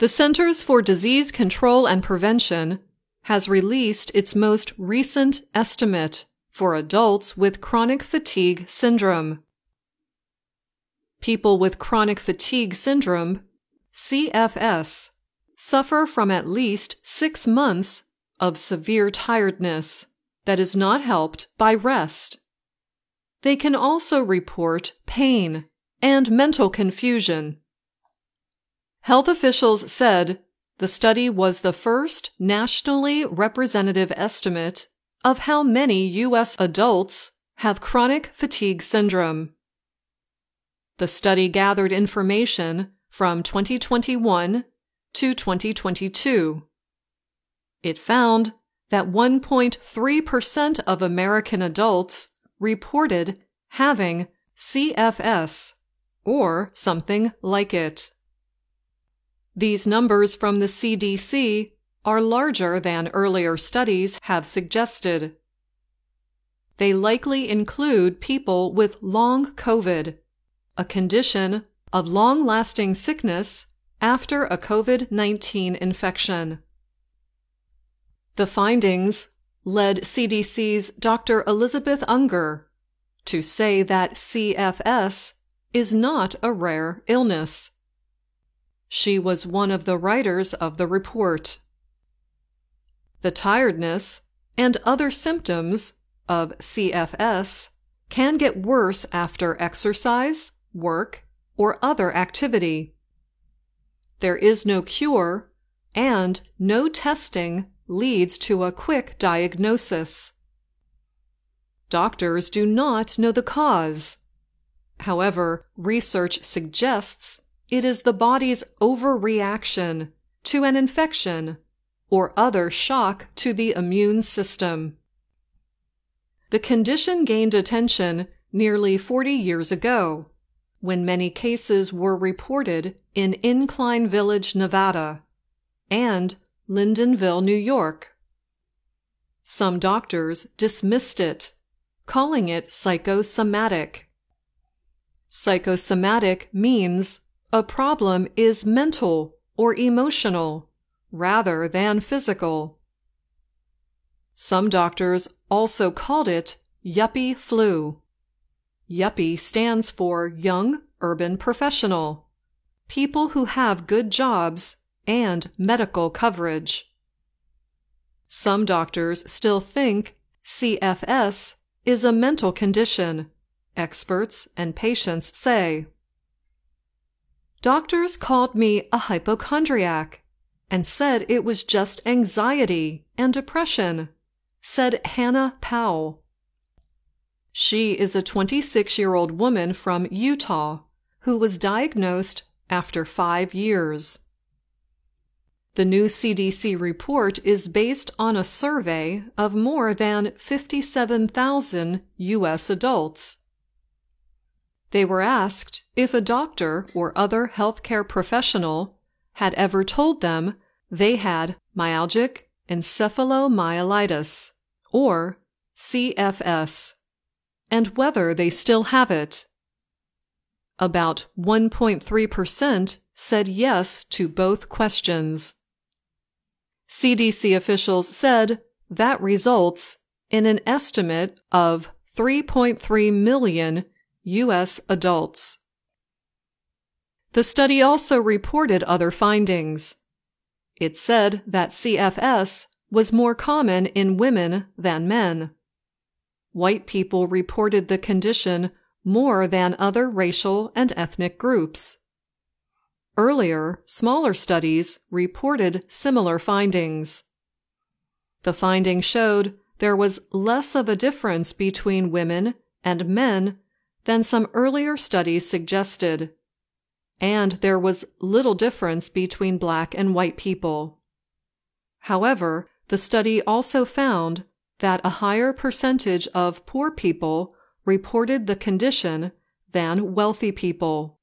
The Centers for Disease Control and Prevention has released its most recent estimate for adults with chronic fatigue syndrome. People with chronic fatigue syndrome, CFS, suffer from at least six months of severe tiredness that is not helped by rest. They can also report pain and mental confusion. Health officials said the study was the first nationally representative estimate of how many U.S. adults have chronic fatigue syndrome. The study gathered information from 2021 to 2022. It found that 1.3% of American adults reported having CFS or something like it. These numbers from the CDC are larger than earlier studies have suggested. They likely include people with long COVID, a condition of long lasting sickness after a COVID 19 infection. The findings led CDC's Dr. Elizabeth Unger to say that CFS is not a rare illness. She was one of the writers of the report. The tiredness and other symptoms of CFS can get worse after exercise, work, or other activity. There is no cure, and no testing leads to a quick diagnosis. Doctors do not know the cause. However, research suggests it is the body's overreaction to an infection or other shock to the immune system. The condition gained attention nearly 40 years ago when many cases were reported in Incline Village, Nevada, and Lyndonville, New York. Some doctors dismissed it, calling it psychosomatic. Psychosomatic means a problem is mental or emotional rather than physical. Some doctors also called it yuppie flu. Yuppie stands for Young Urban Professional, people who have good jobs and medical coverage. Some doctors still think CFS is a mental condition, experts and patients say. Doctors called me a hypochondriac and said it was just anxiety and depression, said Hannah Powell. She is a 26 year old woman from Utah who was diagnosed after five years. The new CDC report is based on a survey of more than 57,000 U.S. adults. They were asked if a doctor or other healthcare professional had ever told them they had myalgic encephalomyelitis, or CFS and whether they still have it. About 1.3% said yes to both questions. CDC officials said that results in an estimate of 3.3 million U.S. adults. The study also reported other findings. It said that CFS was more common in women than men white people reported the condition more than other racial and ethnic groups. Earlier, smaller studies reported similar findings. The finding showed there was less of a difference between women and men than some earlier studies suggested, and there was little difference between black and white people. However, the study also found that a higher percentage of poor people reported the condition than wealthy people.